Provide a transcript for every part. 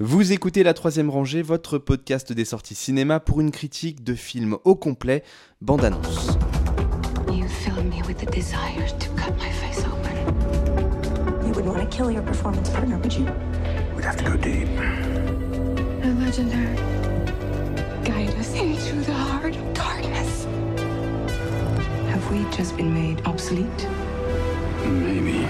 Vous écoutez La Troisième Rangée, votre podcast des sorties cinéma pour une critique de film au complet, bande-annonce. You fill me with the desire to cut my face open. You wouldn't want to kill your performance partner, would you? We'd have to go deep. A legendary. Guide us into the heart of darkness. Have we just been made obsolete? Maybe.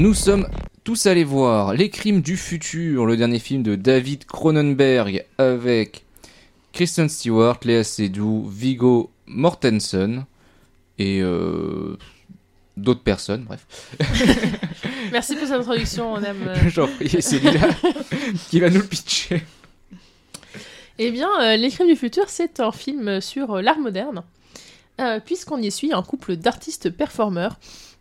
Nous sommes tous allés voir Les Crimes du futur, le dernier film de David Cronenberg avec Kristen Stewart, Léa Seydoux, Viggo Mortensen et euh, d'autres personnes, bref. Merci pour cette introduction, on aime. euh. J'en prie, c'est Lila qui va nous le pitcher. Eh bien, euh, Les Crimes du futur, c'est un film sur euh, l'art moderne, puisqu'on y suit un couple d'artistes performeurs.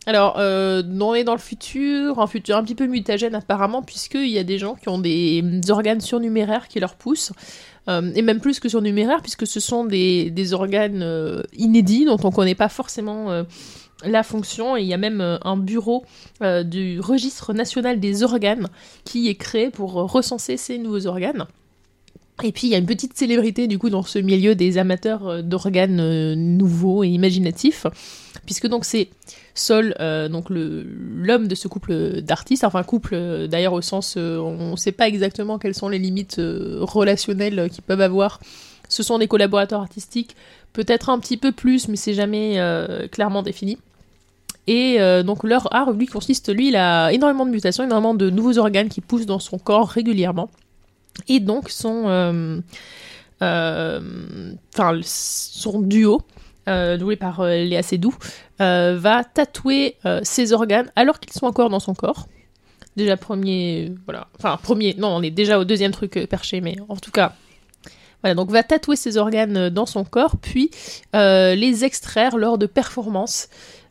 Alors, euh, on est dans le futur, un futur un petit peu mutagène apparemment, puisqu'il y a des gens qui ont des, organes surnuméraires qui leur poussent, euh, et même plus que surnuméraires, puisque ce sont des, organes euh, inédits dont on ne connaît pas forcément euh, la fonction, et il y a même euh, un bureau euh, du registre national des organes qui est créé pour euh, recenser ces nouveaux organes. Et puis il y a une petite célébrité du coup dans ce milieu des amateurs euh, d'organes euh, nouveaux et imaginatifs, puisque donc c'est Sol, euh, donc l'homme de ce couple d'artistes, enfin couple euh, d'ailleurs au sens, euh, on ne sait pas exactement quelles sont les limites relationnelles qu'ils peuvent avoir. Ce sont des collaborateurs artistiques, peut-être un petit peu plus, mais c'est jamais clairement défini. Et donc leur art, lui, consiste, lui, il a énormément de mutations, énormément de nouveaux organes qui poussent dans son corps régulièrement. Et donc son, son duo, euh, doué par euh, Léa Seydoux, euh, va tatouer euh, ses organes alors qu'ils sont encore dans son corps. Déjà premier, voilà, enfin premier, non, on est déjà au deuxième truc perché, mais en tout cas, voilà, donc va tatouer ses organes dans son corps, puis les extraire lors de performances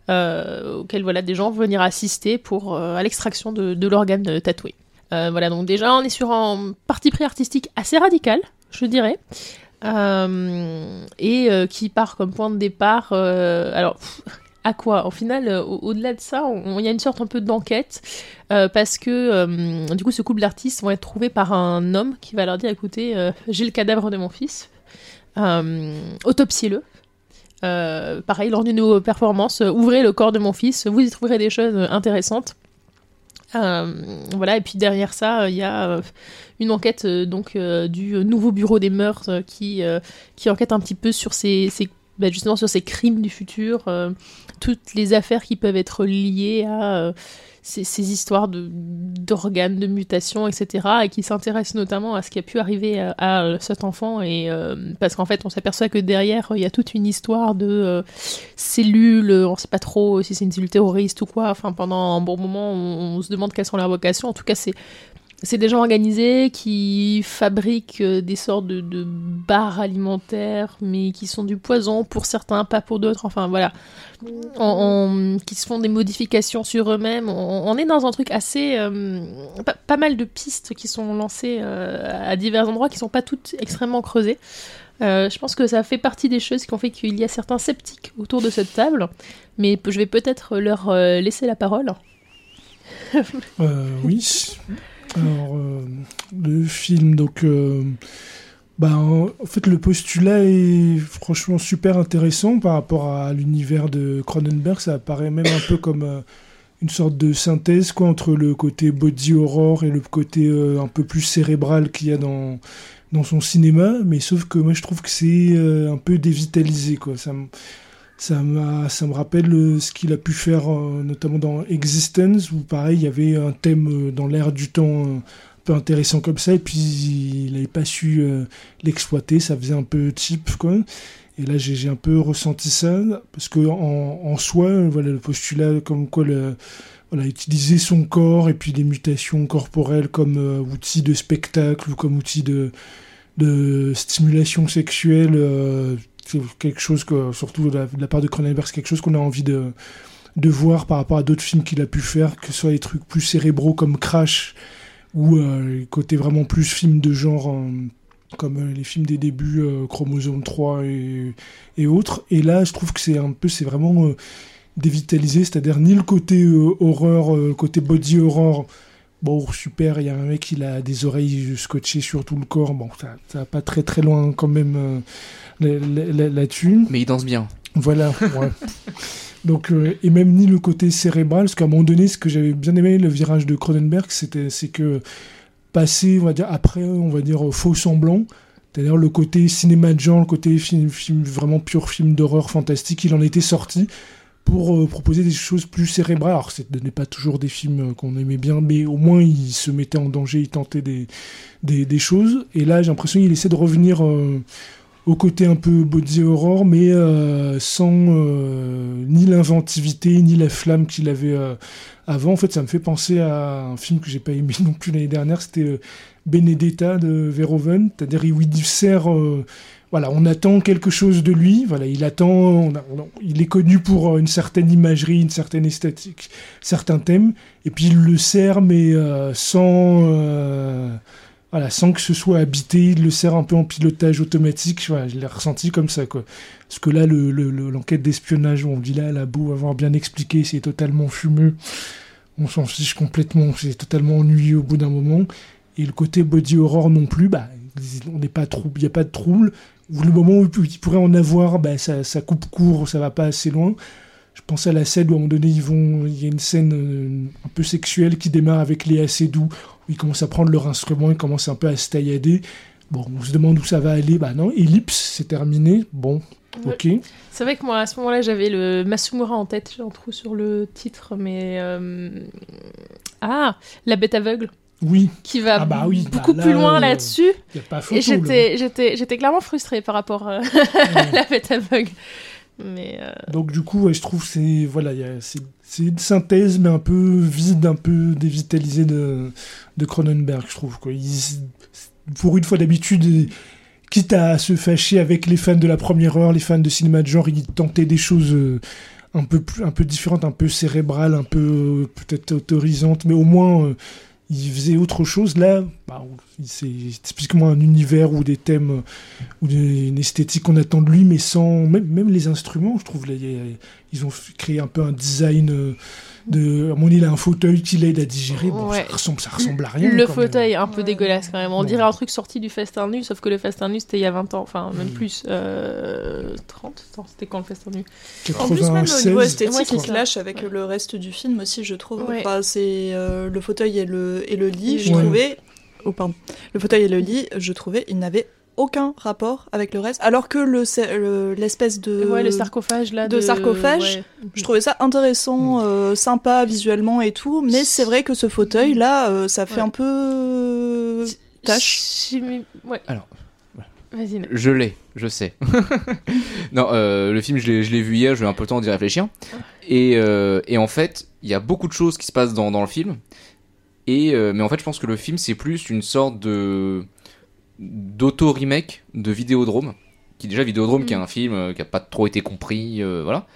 auxquelles voilà des gens vont venir assister pour à l'extraction de, de l'organe tatoué. Voilà, donc déjà on est sur un parti pris artistique assez radical, je dirais, Euh, et euh, qui part comme point de départ. euh, alors, à quoi? Au final, au- au-delà de ça, il y a une sorte un peu d'enquête parce que du coup, ce couple d'artistes vont être trouvés par un homme qui va leur dire écoutez, j'ai le cadavre de mon fils, autopsiez-le. Pareil, lors d'une performance, ouvrez le corps de mon fils, vous y trouverez des choses intéressantes. Euh, voilà, et puis derrière ça, euh, il y a euh, une enquête donc du nouveau bureau des mœurs qui, qui enquête un petit peu sur ces, bah, justement sur ces crimes du futur, toutes les affaires qui peuvent être liées à ces, ces histoires d'organes, de mutations, etc. et qui s'intéressent notamment à ce qui a pu arriver à, à, euh, cet enfant et euh, parce qu'en fait on s'aperçoit que derrière il y a toute une histoire de euh, cellules, on sait pas trop si c'est une cellule terroriste ou quoi. Enfin pendant un bon moment on se demande quelles sont leurs vocations. En tout cas c'est c'est des gens organisés qui fabriquent euh, des sortes de, de barres alimentaires, mais qui sont du poison pour certains, pas pour d'autres. Enfin voilà, on, on- qui se font des modifications sur eux-mêmes. On, on est dans un truc assez euh, pas, pas mal de pistes qui sont lancées euh, à divers endroits, qui sont pas toutes extrêmement creusées. Euh, je pense que ça fait partie des choses qui ont fait qu'il y a certains sceptiques autour de cette table, mais je vais peut-être leur euh, laisser la parole. Euh, oui. Alors, euh, le film, donc. euh, bah, en fait, le postulat est franchement super intéressant par rapport à l'univers de Cronenberg. Ça apparaît même un peu comme euh, une sorte de synthèse quoi, entre le côté body horror et le côté euh, un peu plus cérébral qu'il y a dans, dans son cinéma. Mais sauf que moi, je trouve que c'est un peu dévitalisé. Quoi. Ça, ça me rappelle euh, ce qu'il a pu faire euh, notamment dans Existence, où pareil, il y avait un thème euh, dans l'air du temps un peu intéressant comme ça, et puis il n'avait pas su l'exploiter, ça faisait un peu cheap, quoi. Et là, j'ai un peu ressenti ça, parce que en, en soi, voilà, le postulat comme quoi voilà, utiliser son corps et puis les mutations corporelles comme outil de spectacle ou comme outil de, de stimulation sexuelle, quelque chose que, surtout de la, part de Cronenberg, c'est quelque chose qu'on a envie de, voir par rapport à d'autres films qu'il a pu faire, que ce soit des trucs plus cérébraux comme Crash ou euh, côté vraiment plus film de genre. euh, comme euh, les films des débuts, euh, Chromosome 3 et, autres. Et là, je trouve que c'est un peu, c'est vraiment dévitalisé, c'est-à-dire ni le côté horreur, côté body horror. Bon, super, il y a un mec, il a des oreilles scotchées sur tout le corps. Bon, ça, va pas très très loin quand même euh, là- là- là- là-dessus. Mais il danse bien. Voilà, ouais. Donc, euh, et même ni le côté cérébral, parce qu'à un moment donné, ce que j'avais bien aimé, le virage de Cronenberg, c'était, c'est que passer, on va dire, après, on va dire, faux semblant, c'est-à-dire le côté cinéma de genre, le côté film, film vraiment pur film d'horreur fantastique, il en était sorti pour euh, proposer des choses plus cérébrales. Alors, ce n'est pas toujours des films euh, qu'on aimait bien, mais au moins, il se mettait en danger, il tentait des, des, choses. Et là, j'ai l'impression qu'il essaie de revenir euh, au côté un peu body horror, mais sans ni l'inventivité, ni la flamme qu'il avait avant. En fait, ça me fait penser à un film que j'ai pas aimé non plus l'année dernière, c'était Benedetta de Verhoeven, c'est-à-dire où il sert... voilà, on attend quelque chose de lui. Voilà, il attend. il est connu pour euh, une certaine imagerie, une certaine esthétique, certains thèmes. Et puis il le sert, mais euh, sans, euh, voilà, sans que ce soit habité. Il le sert un peu en pilotage automatique. Je l'ai ressenti comme ça, quoi. Parce que là, le- le- le- l'enquête d'espionnage, on dit là, elle a beau avoir bien expliqué, c'est totalement fumeux. On s'en fiche complètement. C'est totalement ennuyeux au bout d'un moment. Et le côté body horror non plus, bah, on n'est pas il n'y a pas de trouble. Ou le moment où il pourrait en avoir, bah, ça, ça coupe court, ça va pas assez loin. Je pense à la scène où à un moment donné, ils vont, il y a une scène euh, un peu sexuelle qui démarre avec les assez doux, où ils commencent à prendre leur instrument, ils commencent un peu à se taillader. Bon, on se demande où ça va aller. Bah non, ellipse, c'est terminé. Bon, ok. C'est vrai que moi, à ce moment-là, j'avais le Masumura en tête. J'ai un trou sur le titre, mais... euh, Ah La bête aveugle, Oui, qui va Ah bah oui, beaucoup bah là, plus loin euh, là-dessus. Et j'étais, j'étais, j'étais clairement frustrée par rapport euh, à la bête aveugle. Mais euh, Donc du coup, ouais, je trouve que c'est voilà, c'est une synthèse mais un peu vide, un peu dévitalisée de, de Cronenberg, je trouve. Quoi. Il- pour une fois d'habitude, quitte à se fâcher avec les fans de la première heure, les fans de cinéma de genre, il tentait des choses euh, un peu plus, un peu différentes, un peu cérébrales, un peu euh, peut-être autorisantes, mais au moins euh, il faisait autre chose. Là, bah, c'est typiquement un univers ou des thèmes euh, ou une esthétique qu'on attend de lui, mais sans même, même les instruments, je trouve. Là, ils ont créé un peu un design euh, de. À mon avis, il a un fauteuil qui l'aide à digérer. Bon, Ouais. ça ressemble, ça ressemble à rien. le quand fauteuil est même. un peu dégueulasse quand même. On Ouais. dirait un truc sorti du Fast Nu, sauf que le Fast Nu c'était il y a 20 ans, enfin même Mm. plus. Euh, 30 Attends, C'était quand le Fast Nu? En plus, même au 96, niveau esthétique, il clash avec le reste du film aussi, je trouve. Ouais. Enfin, c'est euh, le fauteuil et le, et le lit, je Ouais. trouvais. Oh, pardon. Le fauteuil et le lit, je trouvais, ils n'avaient aucun rapport avec le reste. Alors que le le- l'espèce de. Ouais, le sarcophage là. de De, sarcophage. ouais. Je trouvais ça intéressant, euh, sympa visuellement et tout, mais c'est vrai que ce fauteuil là, euh, ça fait Ouais. un peu tâche. Ouais. Alors. Je l'ai, je sais. non, euh, le film, je l'ai vu hier, j'ai eu un peu le temps d'y réfléchir. Et, euh, et en fait, il y a beaucoup de choses qui se passent dans, dans le film. Et, euh, mais en fait, je pense que le film, c'est plus une sorte de d'auto-remake de Vidéodrome. Qui déjà, Vidéodrome, qui est Mm. un film euh, qui a pas trop été compris, euh, voilà.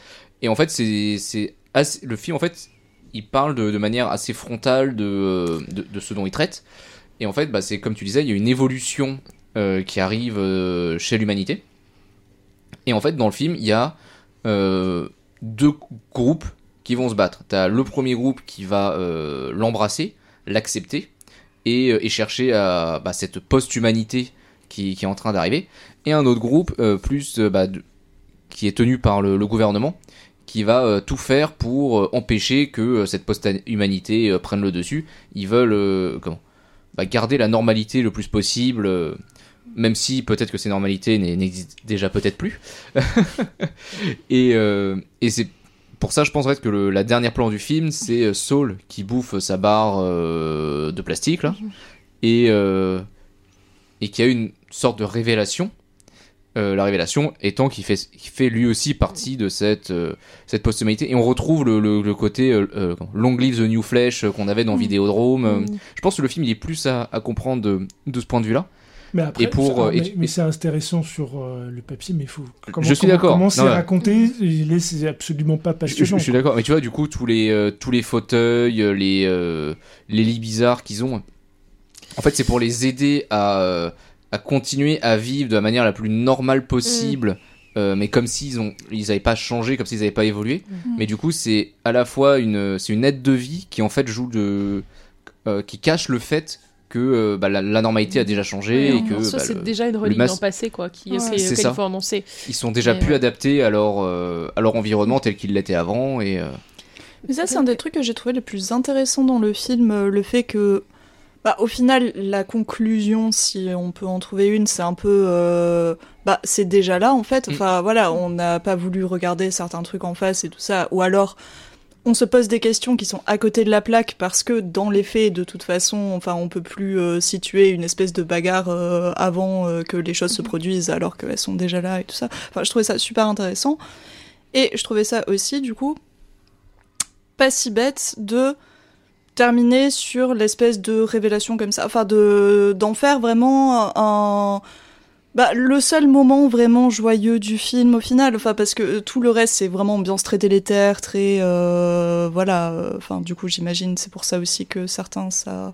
Et en fait, c'est le film, en fait, il parle de, de manière assez frontale de, de, de ce dont il traite. Et en fait, bah, c'est comme tu disais, il y a une évolution qui arrive chez l'humanité. Et en fait, dans le film, il y a deux groupes qui vont se battre. T'as le premier groupe qui va l'embrasser, l'accepter et, euh, chercher à bah, cette post-humanité qui, est en train d'arriver. Et un autre groupe euh, plus euh, bah, qui est tenu par le, gouvernement qui va euh, tout faire pour euh, empêcher que euh, cette post-humanité euh, prenne le dessus. Ils veulent euh, bah, garder la normalité le plus possible, euh, même si peut-être que ces normalités n'e- n'existent déjà peut-être plus. et euh, et c'est pour ça, je penserais que le, la dernière plan du film, c'est euh, Saul qui bouffe sa barre euh, de plastique là, et euh, et qui a une sorte de révélation. Euh, la révélation étant qu'il fait, lui aussi partie de cette, euh, cette post-humanité. Et on retrouve le, le, le côté euh, Long Live the New Flesh qu'on avait dans Vidéodrome. Euh, Mm. Je pense que le film il est plus à, à comprendre de, de ce point de vue-là. Mais après, Et pour, ah, euh, et mais, c'est intéressant sur euh, le papier, mais il faut. Comment, Je suis comment- d'accord. Comment c'est raconté Il est c'est absolument pas Je, je- passionnant. je suis d'accord, mais tu vois, du coup, tous les, euh, tous les fauteuils, les, euh, les lits bizarres qu'ils ont, en fait, c'est pour les aider à, à continuer à vivre de la manière la plus normale possible. euh, mais comme s'ils ont ils avaient pas changé comme s'ils avaient pas évolué mais du coup c'est à la fois une c'est une aide de vie qui en fait joue de euh, qui cache le fait que euh, bah, la, la normalité a déjà changé et que bah, c'est déjà une relique mas- dans le passé, quoi, qui, Ouais. ça. renoncer. ils sont déjà Mais plus ouais. adaptés à leur euh, à leur environnement tel qu'il l'était avant et euh, Mais ça, c'est un des trucs que j'ai trouvé le plus intéressant dans le film, euh, le fait que, bah, au final, la conclusion, si on peut en trouver une, c'est un peu, euh, bah, c'est déjà là en fait. Mm. Enfin, voilà, on n'a pas voulu regarder certains trucs en face et tout ça, ou alors. On se pose des questions qui sont à côté de la plaque parce que dans les faits, de toute façon, enfin, on peut plus euh, situer une espèce de bagarre euh, avant euh, que les choses se produisent alors qu'elles sont déjà là et tout ça. Enfin, je trouvais ça super intéressant. Et je trouvais ça aussi, du coup, pas si bête de terminer sur l'espèce de révélation comme ça, enfin de d'en faire vraiment un bah, le seul moment vraiment joyeux du film au final, enfin parce que tout le reste c'est vraiment ambiance très délétère, très euh, voilà, euh, enfin du coup j'imagine c'est pour ça aussi que certains ça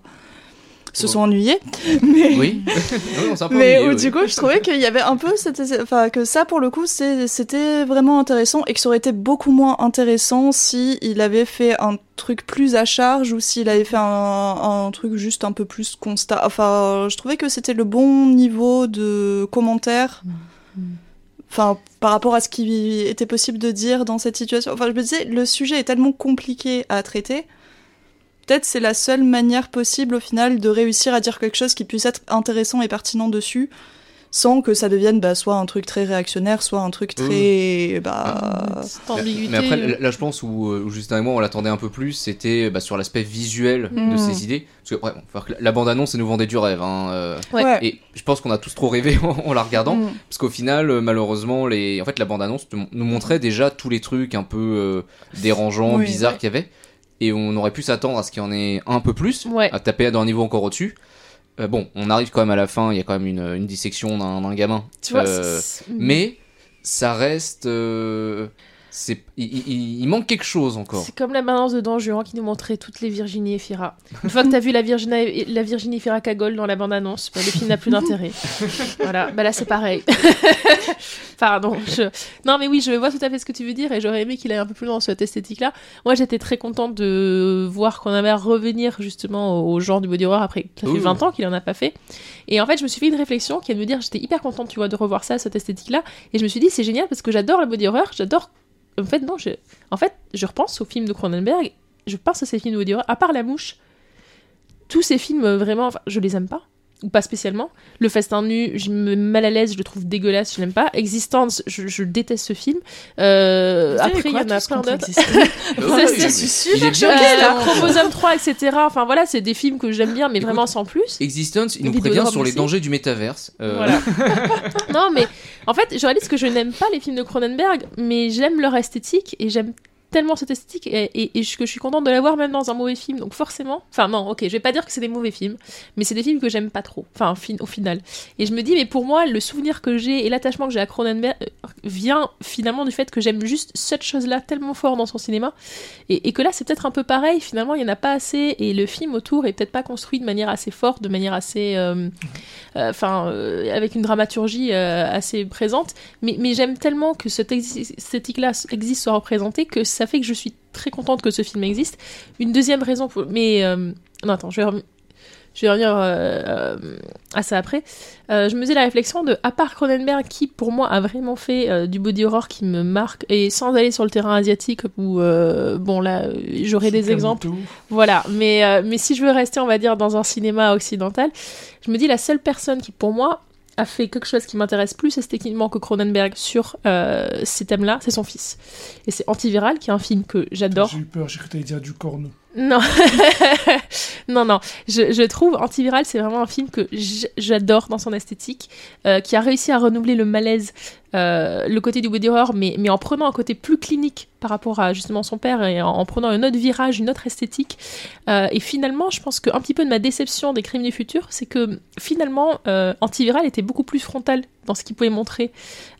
se sont ennuyés, mais oui Non, peu mais ennuyeux, où, oui. du coup, je trouvais qu'il y avait un peu, cette- enfin que ça pour le coup, c'était vraiment intéressant et que ça aurait été beaucoup moins intéressant si il avait fait un truc plus à charge ou s'il avait fait un, un truc juste un peu plus constat. Enfin, je trouvais que c'était le bon niveau de commentaire. Enfin, par rapport à ce qui était possible de dire dans cette situation. Enfin, je me disais, le sujet est tellement compliqué à traiter. Peut-être c'est la seule manière possible au final de réussir à dire quelque chose qui puisse être intéressant et pertinent dessus, sans que ça devienne bah, soit un truc très réactionnaire, soit un truc très bah Cette ambiguïté. Mais après, là, je pense où, euh, où Justin et moi on l'attendait un peu plus, c'était bah, sur l'aspect visuel de ces idées. Parce que après, bon, que la- bande-annonce, elle nous vendait du rêve. Hein, euh, Ouais. Et je pense qu'on a tous trop rêvé en, en la regardant. Mm. Parce qu'au final, euh, malheureusement, les... en fait, la bande-annonce nous montrait déjà tous les trucs un peu euh, dérangeants, Oui, bizarres ouais. qu'il y avait. Et on aurait pu s'attendre à ce qu'il y en ait un peu plus, Ouais. à taper dans un niveau encore au-dessus. Euh, bon, on arrive quand même à la fin, il y a quand même une, une dissection d'un d'un gamin. tu vois, Euh, mais ça reste. euh, c'est, il, il- il manque quelque chose encore. C'est comme la balance de Don Juan qui nous montrait toutes les Virginie et Fira. Une fois que t'as vu la Virginie, la Virginie Fira cagole dans la bande-annonce, bah, le film n'a plus d'intérêt. voilà, bah là c'est pareil. Pardon. je- Non mais oui, je vois tout à fait ce que tu veux dire et j'aurais aimé qu'il aille un peu plus loin dans cette esthétique-là. Moi j'étais très contente de voir qu'on avait à revenir justement au genre du body horror après ça fait Oui. 20 ans qu'il en a pas fait. Et en fait je me suis fait une réflexion qui est de me dire j'étais hyper contente tu vois de revoir ça, cette esthétique-là. Et je me suis dit c'est génial parce que j'adore la body horror, j'adore... En fait non, je... Je repense aux films de Cronenberg, je pense à ces films de à part La Mouche, tous ces films, euh, vraiment, je les aime pas, ou pas spécialement. Le Festin nu, je me mets mal à l'aise, je le trouve dégueulasse, je l'aime pas. Existence, je, je déteste ce film. Euh, après, il y en a plein d'autres. C'est- super différent. Chromosome 3, etc. Enfin voilà, c'est des films que j'aime bien, mais Écoute, vraiment sans plus. Existence, il nous prévient sur les dangers du métaverse. Euh, Voilà. non, mais en fait, je réalise que je n'aime pas les films de Cronenberg, mais j'aime leur esthétique et j'aime tellement cette esthétique et, que je suis contente de la voir même dans un mauvais film. Donc forcément, enfin non, ok, je vais pas dire que c'est des mauvais films, mais c'est des films que j'aime pas trop. Enfin, au fin- au final. Et je me dis, mais pour moi, le souvenir que j'ai et l'attachement que j'ai à Cronenberg euh, vient finalement du fait que j'aime juste cette chose-là tellement fort dans son cinéma et, que là, c'est peut-être un peu pareil. Finalement, il y en a pas assez et le film autour est peut-être pas construit de manière assez forte, de manière assez euh, euh, enfin avec une dramaturgie assez présente mais, mais j'aime tellement que cette exi- esthétique là existe soit représentée que ça fait que je suis très contente que ce film existe une deuxième raison pour mais euh, non attends je vais rev- je vais revenir euh, à ça après. Euh, je me faisais la réflexion de, à part Cronenberg, qui pour moi a vraiment fait du body horror qui me marque, et sans aller sur le terrain asiatique, où, bon là, euh, j'aurai des exemples. Voilà, mais, mais si je veux rester, on va dire, dans un cinéma occidental, je me dis la seule personne qui, pour moi, a fait quelque chose qui m'intéresse plus esthétiquement que Cronenberg sur euh, ces thèmes-là, c'est son fils. Et c'est Antiviral, qui est un film que j'adore. J'ai eu peur, j'ai cru que dire du corno. Non, non, non. Je, trouve Antiviral, c'est vraiment un film que j'adore dans son esthétique, euh, qui a réussi à renouveler le malaise euh, le côté du body horror, mais, en prenant un côté plus clinique par rapport à justement son père et en, en prenant un autre virage, une autre esthétique. Euh, et finalement, je pense qu'un petit peu de ma déception des crimes du futur, c'est que finalement, Antiviral était beaucoup plus frontal dans ce qu'il pouvait montrer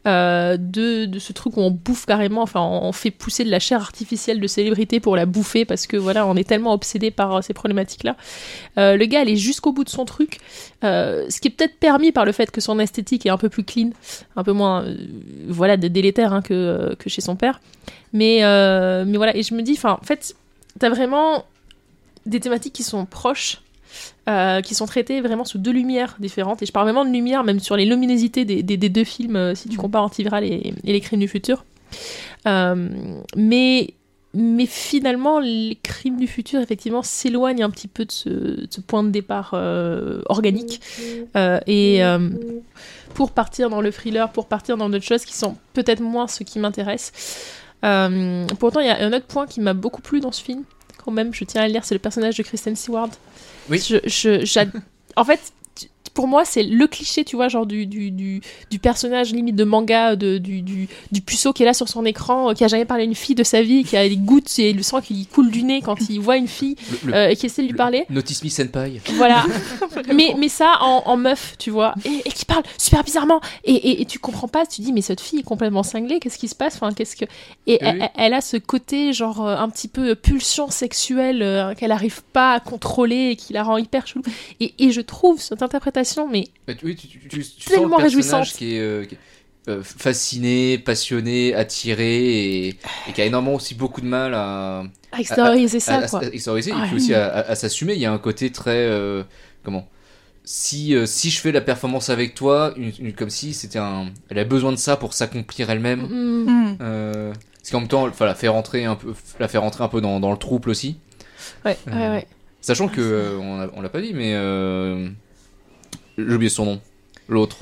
de, de ce truc où on bouffe carrément, enfin, on fait pousser de la chair artificielle de célébrité pour la bouffer parce que voilà, on est tellement obsédé par ces problématiques-là. Euh, le gars allait jusqu'au bout de son truc, euh, ce qui est peut-être permis par le fait que son esthétique est un peu plus clean, un peu moins, euh, voilà, de délétère hein, que, que chez son père. Mais, mais voilà, et je me dis, enfin, en fait, t'as vraiment des thématiques qui sont proches, euh, qui sont traitées vraiment sous deux lumières différentes. Et je parle vraiment de lumière, même sur les luminosités des, des- des deux films, euh, si tu compares Antiviral et, et Les Crimes du Futur. Euh, mais, mais finalement, Les Crimes du Futur, effectivement, s'éloignent un petit peu de ce, de ce point de départ euh, organique. Euh, et euh, pour partir dans le thriller, pour partir dans d'autres choses qui sont peut-être moins ce qui m'intéresse. Pourtant, il y a un autre point qui m'a beaucoup plu dans ce film, quand même, je tiens à le dire, c'est le personnage de Kristen Stewart. Oui. Je, je- j'ad- en fait, pour moi, c'est le cliché, tu vois, genre du, du, du, du personnage limite de manga, de, du, du, du puceau qui est là sur son écran, euh, qui a jamais parlé à une fille de sa vie, qui a des gouttes et le sang qui lui coule du nez quand il voit une fille Le- le- euh, et qui essaie de lui le- parler. Notice Me Senpai. Voilà. mais, mais ça en, en meuf, tu vois. Et, et qui parle super bizarrement. Et, et, et tu comprends pas, tu dis, mais cette fille est complètement cinglée, qu'est-ce qui se passe? Enfin, qu'est-ce que... Et Oui, elle, a ce côté, genre, euh, un petit peu pulsion sexuelle euh, qu'elle arrive pas à contrôler et qui la rend hyper chelou. Et, et je trouve cette interprétation, mais Bah, tu- oui, tu, tu, tu- tu sens Tellement le réjouissante. qui est, euh, qui est, euh, fasciné, passionné, attiré et, et qui a énormément aussi beaucoup de mal à, à extérioriser à, ça, à- quoi. à extérioriser et Ouais. puis aussi à, à- à s'assumer. Il y a un côté très euh, comment? Si, euh, si je fais la performance avec toi, une- une- comme si c'était un, elle a besoin de ça pour s'accomplir elle-même. Mm. Hmm. Euh, parce qu'en même temps, enfin, la faire rentrer un peu, la faire rentrer un peu dans, dans le trouble aussi. Ouais, ouais, Euh, ouais. Sachant que euh, on, l'a pas dit, mais euh, j'ai oublié son nom. L'autre.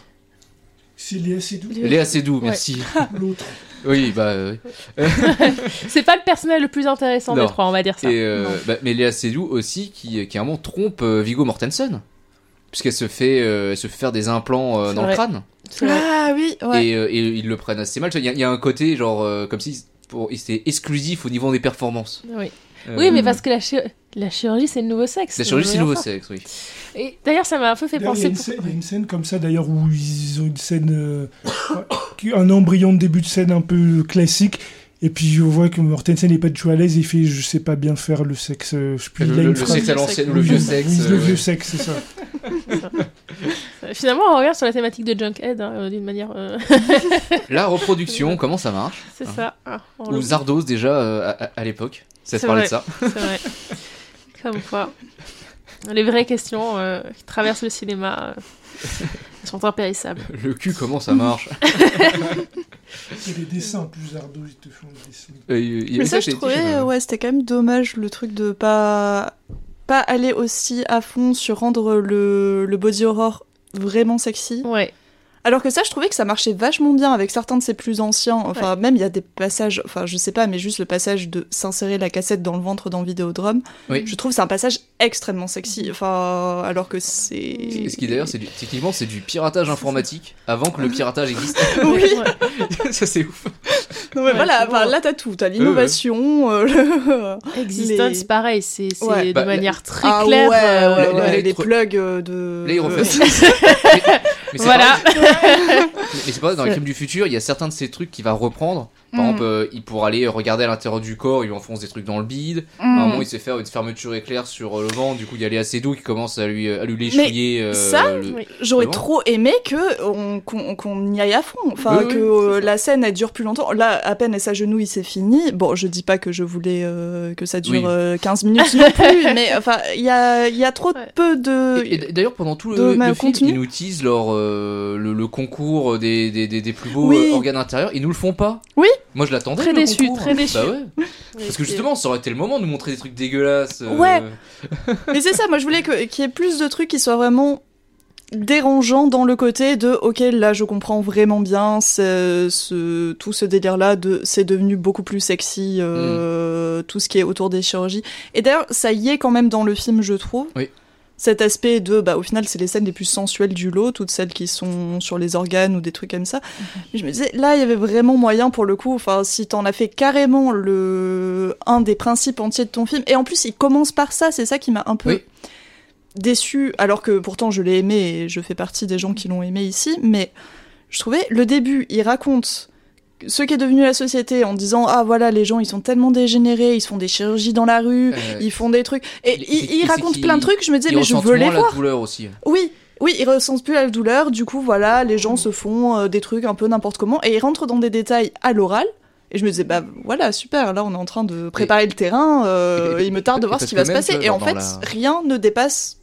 C'est Léa Seydoux, Léa Seydoux, merci. l'autre. oui, bah. euh, C'est pas le personnel le plus intéressant Non. des trois, on va dire ça. Et euh, bah, mais Léa Seydoux aussi qui, qui à un moment trompe euh, Viggo Mortensen puisqu'elle se fait euh, elle se fait faire des implants euh, C'est dans vrai. le crâne C'est vrai. Ah oui, ouais. et, euh, et ils le prennent assez mal. Tu vois, Il y, a- il y a un côté genre euh, comme si pour c'était exclusif au niveau des performances. Oui. Euh, Oui, mais parce que la, chi- la chirurgie, c'est le nouveau sexe. la chirurgie c'est va nouveau sexe, oui. Et d'ailleurs, ça m'a un peu fait D'ailleurs, Il y, a penser. une pour- scène- il y a une scène comme ça d'ailleurs où ils ont une scène, euh, un embryon de début de scène un peu classique. Et puis on voit que Mortensen n'est pas du tout à l'aise. Il fait je sais pas bien faire le sexe. euh, Je Le, le- le sexe à l'ancienne ou le vieux sexe. Euh, le vieux sexe, c'est ça. Finalement, on revient sur la thématique de Junkhead hein, euh, d'une manière. euh, La reproduction, comment ça marche c'est Ah. ça. Ah, on Ou Zardos déjà euh, à, l'époque. Ça te parlait de ça. C'est vrai. Comme quoi. Les vraies questions euh, qui traversent le cinéma euh, sont impérissables. Le cul, comment ça marche C'est les dessins en plus Zardo, ils te font les dessins. Euh, Mais ça, je trouvais, euh, ouais, c'était quand même dommage le truc de pas pas aller aussi à fond sur rendre le, le body horror vraiment sexy. Ouais. Alors que ça, je trouvais que ça marchait vachement bien avec certains de ses plus anciens. Enfin, même il y a des passages, enfin, je sais pas, mais juste le passage de s'insérer la cassette dans le ventre dans Vidéodrome. Oui. Je trouve que c'est un passage extrêmement sexy. Enfin, alors que c'est. Ce qui d'ailleurs, c'est du- techniquement, c'est du piratage informatique avant que le piratage existe. Oui, ça, c'est ouf. Non, mais Ouais, voilà, enfin, là t'as tout. T'as l'innovation, euh, le- Existence, Les- pareil, c'est Ouais. de Bah, manière très Ah claire. ouais, euh, les re- plugs euh, de. Euh, Voilà. mais c'est pareil, dans les crimes du futur, il y a certains de ces trucs qu'il va reprendre. Par Mm. exemple, euh, il pour aller regarder à l'intérieur du corps, il lui enfonce des trucs dans le bide. À un Mm. moment, il sait faire une fermeture éclair sur euh, le ventre. Du coup, il y a les assez doux qui commence à lui, à lui léchouiller. euh, ça, oui. J'aurais trop aimé que on- qu'on qu'on y aille à fond, enfin Oui, oui, que euh, la scène elle dure plus longtemps. Là, à peine elle s'agenouille, c'est fini. Bon, je dis pas que je voulais euh, que ça dure Oui. euh, 15 minutes non plus, mais enfin, il y a, il y a trop Ouais. peu de. Et, et d'ailleurs, pendant tout le, le film, ils nous utilisent leur, euh, le, le concours des, des, des, des plus beaux Oui. euh, organes intérieurs. Ils nous le font pas. Oui. Moi, je l'attendais. Très déçu, concours. très déçu. Bah ouais. Parce que justement, ça aurait été le moment de nous montrer des trucs dégueulasses. euh, Ouais. Mais c'est ça, moi je voulais qu'il y ait plus de trucs qui soient vraiment dérangeants dans le côté de ok là je comprends vraiment bien ce, tout ce délire là de c'est devenu beaucoup plus sexy euh, tout ce qui est autour des chirurgies et d'ailleurs ça y est quand même dans le film je trouve Oui. Cet aspect de, bah, au final, c'est les scènes les plus sensuelles du lot, toutes celles qui sont sur les organes ou des trucs comme ça. Mais je me disais, là, il y avait vraiment moyen pour le coup, enfin, si t'en as fait carrément le, un des principes entiers de ton film, et en plus, il commence par ça, c'est ça qui m'a un peu Oui. déçu, alors que pourtant je l'ai aimé et je fais partie des gens qui l'ont aimé ici, mais je trouvais, le début, il raconte ce qui est devenu la société en disant ah voilà les gens ils sont tellement dégénérés ils se font des chirurgies dans la rue Euh, ils font des trucs et il- il, c'est- il c'est raconte qu'il- plein de trucs je me disais mais je veux les la voir douleur aussi. oui, oui, ils ressentent plus la douleur, du coup, voilà, les gens se font euh, des trucs un peu n'importe comment, et ils rentrent dans des détails à l'oral. Et je me disais, bah voilà, super, là on est en train de préparer le terrain, euh, et- et- il me tarde de voir ce qui va se passer. Et en fait, la- rien ne dépasse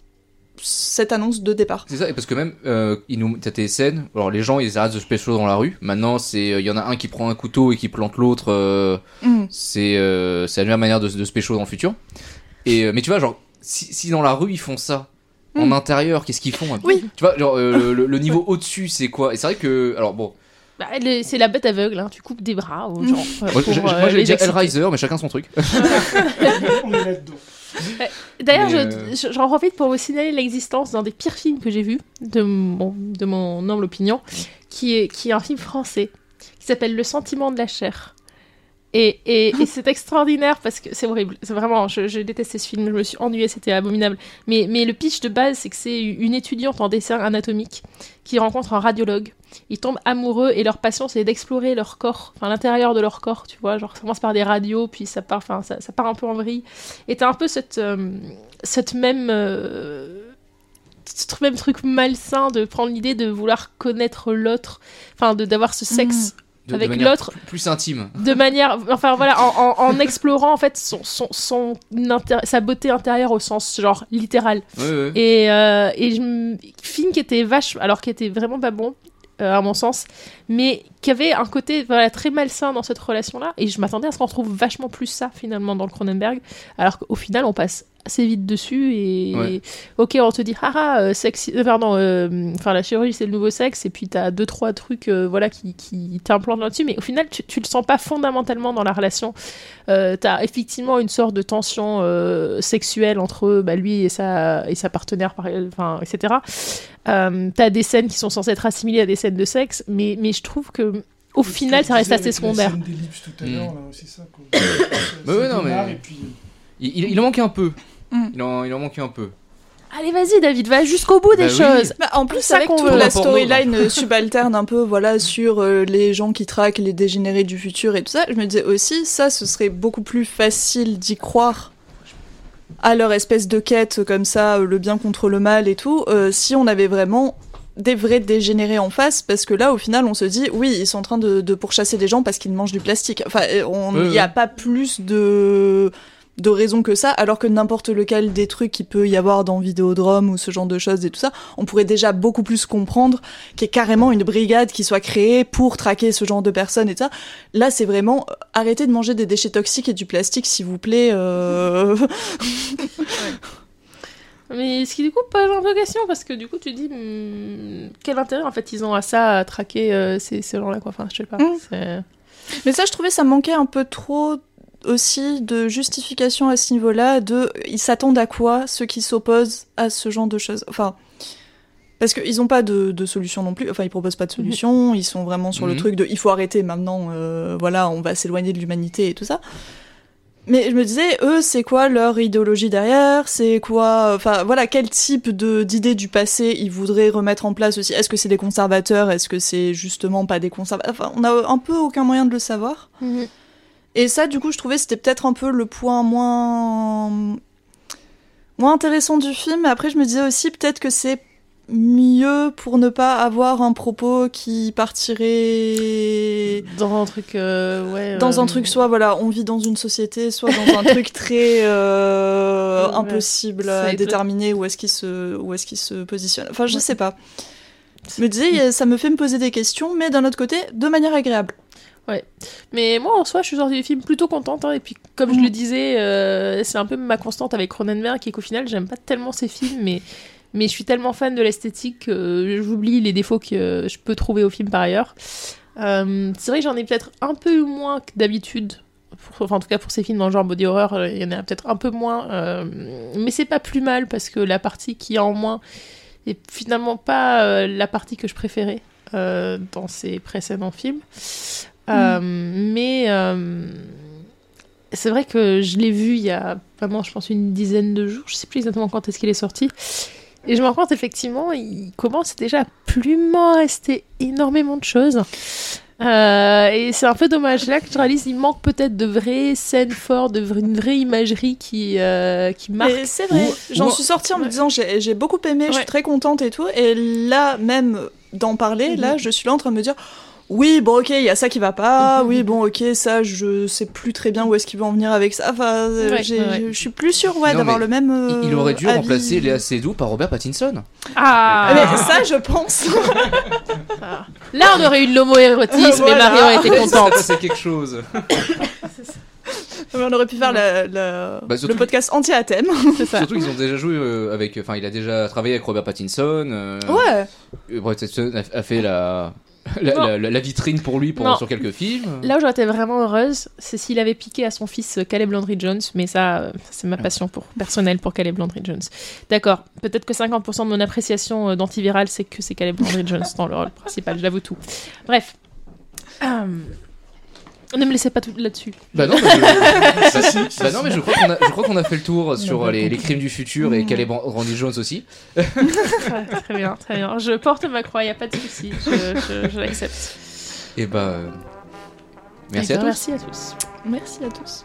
cette annonce de départ. C'est ça, et parce que même, euh, il nous, t'as tes scènes, alors les gens ils arrêtent de se pécho dans la rue, maintenant c'est, il y en a un qui prend un couteau et qui plante l'autre, euh, Mm. c'est, euh, c'est la meilleure manière de, se- de se pécho dans le futur. Et, euh, mais tu vois, genre, si, si dans la rue ils font ça, en Mm. intérieur, qu'est-ce qu'ils font hein Oui. Tu vois, genre, euh, le, le niveau au-dessus c'est quoi? Et c'est vrai que, alors bon, Bah, c'est la bête aveugle, hein. tu coupes des bras aux gens. euh, moi, j'ai- euh, exciter. Hellraiser, mais chacun son truc. On est là-dedans. D'ailleurs, Mais, je- euh, je- j'en profite pour vous signaler l'existence d'un des pires films que j'ai vu, de mon, de mon humble opinion, qui est, qui est un film français, qui s'appelle Le sentiment de la chair. Et, et, et c'est extraordinaire parce que c'est horrible. C'est vraiment, je, je détestais ce film, je me suis ennuyée, c'était abominable. Mais, mais le pitch de base, c'est que c'est une étudiante en dessin anatomique qui rencontre un radiologue. Ils tombent amoureux et leur passion, c'est d'explorer leur corps, enfin l'intérieur de leur corps, tu vois. Genre, ça commence par des radios, puis ça part, enfin, ça, ça part un peu en vrille. Et t'as un peu cette, euh, cette même. euh, ce même truc malsain de prendre l'idée de vouloir connaître l'autre, enfin d'avoir ce sexe De, Avec l'autre- plus, intime. de manière, enfin voilà, en, en- en explorant en fait son, son, son sa beauté intérieure au sens genre littéral. Ouais, ouais. Et, euh, et je film qui était vache, alors qui était vraiment pas bon euh, à mon sens, mais qui avait un côté voilà très malsain dans cette relation-là. Et je m'attendais à ce qu'on retrouve vachement plus ça finalement dans le Cronenberg, alors qu'au final on passe assez vite dessus et Ouais. ok on te dit haha euh, sexe euh, pardon euh, la chirurgie c'est le nouveau sexe et puis t'as deux trois trucs euh, voilà qui, qui t'implantent là-dessus mais au final tu, tu le sens pas fondamentalement dans la relation t'as effectivement une sorte de tension sexuelle entre bah, lui et sa et sa partenaire par etc t'as des scènes qui sont censées être assimilées à des scènes de sexe mais mais je trouve que au final ça reste assez secondaire Il, en manquait un peu. Mm. Il, en, il en manquait un peu. allez vas-y David va jusqu'au bout des Bah oui. choses Bah, en plus, ça avec toute la storyline euh, subalterne un peu, voilà, sur euh, les gens qui traquent les dégénérés du futur et tout ça, je me disais aussi, ça, ce serait beaucoup plus facile d'y croire à leur espèce de quête comme ça, euh, le bien contre le mal et tout, euh, si on avait vraiment des vrais dégénérés en face, parce que là, au final, on se dit, oui, ils sont en train de, de pourchasser des gens parce qu'ils mangent du plastique. Enfin, euh, on- il n'y a pas plus de de raison que ça, alors que n'importe lequel des trucs qu'il peut y avoir dans Vidéodrome ou ce genre de choses et tout ça, on pourrait déjà beaucoup plus comprendre qu'il y ait carrément une brigade qui soit créée pour traquer ce genre de personnes et tout ça. Là, c'est vraiment euh, arrêtez de manger des déchets toxiques et du plastique, s'il vous plaît. euh. Mais ce qui du coup pose un peu question parce que du coup tu dis hmm, quel intérêt en fait ils ont à ça à traquer euh, ces, ces gens-là quoi. Enfin je sais pas. Mm. c'est- Mais ça, je trouvais ça manquait un peu trop aussi de justification à ce niveau-là, de ils s'attendent à quoi ceux qui s'opposent à ce genre de choses? Enfin, parce qu'ils n'ont pas de, de solution non plus. Enfin, ils proposent pas de solution. Ils sont vraiment sur le Mhm. truc de il faut arrêter maintenant. euh, voilà, on va s'éloigner de l'humanité et tout ça. Mais je me disais, eux, c'est quoi leur idéologie derrière? C'est quoi Enfin, voilà, quel type de d'idées du passé ils voudraient remettre en place aussi? Est-ce que c'est des conservateurs? Est-ce que c'est justement pas des conservateurs Enfin, on a un peu aucun moyen de le savoir. Mhm. Et ça, du coup, je trouvais c'était peut-être un peu le point moins moins intéressant du film. Après, je me disais aussi peut-être que c'est mieux pour ne pas avoir un propos qui partirait Dans un truc euh, ouais. dans euh, un truc soit voilà on vit dans une société soit dans un truc très euh, Ouais, impossible à déterminer où est-ce qu'il se où est-ce qu'il se positionne enfin je Ouais. sais pas je me disais ça me fait me poser des questions mais d'un autre côté de manière agréable Mais moi en soi je suis sortie du film plutôt contente hein, et puis comme je Mhm. le disais euh, c'est un peu ma constante avec Cronenberg qui qu'au final j'aime pas tellement ses films mais mais je suis tellement fan de l'esthétique que j'oublie les défauts que je peux trouver au film par ailleurs. Euh, c'est vrai que j'en ai peut-être un peu eu moins que d'habitude enfin, en tout cas pour ces films dans le genre body horror, euh, il y en a peut-être un peu moins, euh, mais c'est pas plus mal parce que la partie qui a en moins est finalement pas euh, la partie que je préférais dans ces précédents films. Euh, Mais c'est vrai que je l'ai vu il y a vraiment, je pense, une dizaine de jours. Je sais plus exactement quand est-ce qu'il est sorti. Et je me rends compte, effectivement, il commence déjà à plus m'en rester énormément de choses. Euh, et c'est un peu dommage. Là que je réalise, il manque peut-être de vraies scènes fortes, de vra- une vraie imagerie qui, euh, qui marque. C'est vrai, j'en suis sortie en me disant j'ai j'ai beaucoup aimé, je suis très contente et tout. Et là, même d'en parler, là, je suis là en train de me dire oui, bon, ok, il y a ça qui va pas, oui, bon, ok, ça, je sais plus très bien où est-ce qu'il va en venir avec ça. Enfin, euh, Ouais, ouais, je suis plus sûre ouais, d'avoir le même. euh, Il- Il aurait dû avis. remplacer Léa Seydoux par Robert Pattinson. Ah Mais ça, je pense. Là, on aurait eu de l'homo-érotisme Voilà. et Marie aurait été contente. C'est quelque chose. on aurait pu faire la- la- Bah, surtout- le podcast entier à thème. C'est ça. Surtout qu'ils ont déjà joué euh, avec. Enfin, il a déjà travaillé avec Robert Pattinson. euh, Ouais. euh, Robert Pattinson a, a fait la, la, vitrine pour lui pour, Non. sur quelques films. Là où j'aurais été vraiment heureuse, c'est s'il avait piqué à son fils euh, Caleb Landry Jones, mais ça, euh, c'est ma passion pour, personnelle pour Caleb Landry Jones. D'accord, peut-être que 50% de mon appréciation euh, d'antiviral, c'est que c'est Caleb Landry Jones dans le rôle principal, j'avoue tout. Bref. Euh, Ne me laissez pas tout là-dessus. Bah non, mais je, bah non, mais je crois qu'on a, je crois qu'on a fait le tour sur bien les, crimes du futur et Caleb Randy Jones aussi. Ouais, très bien, très bien. Je porte ma croix, il a pas de souci, je, je- je l'accepte. Et bah. euh, Merci Eh à bien, tous. Merci à tous. Merci à tous.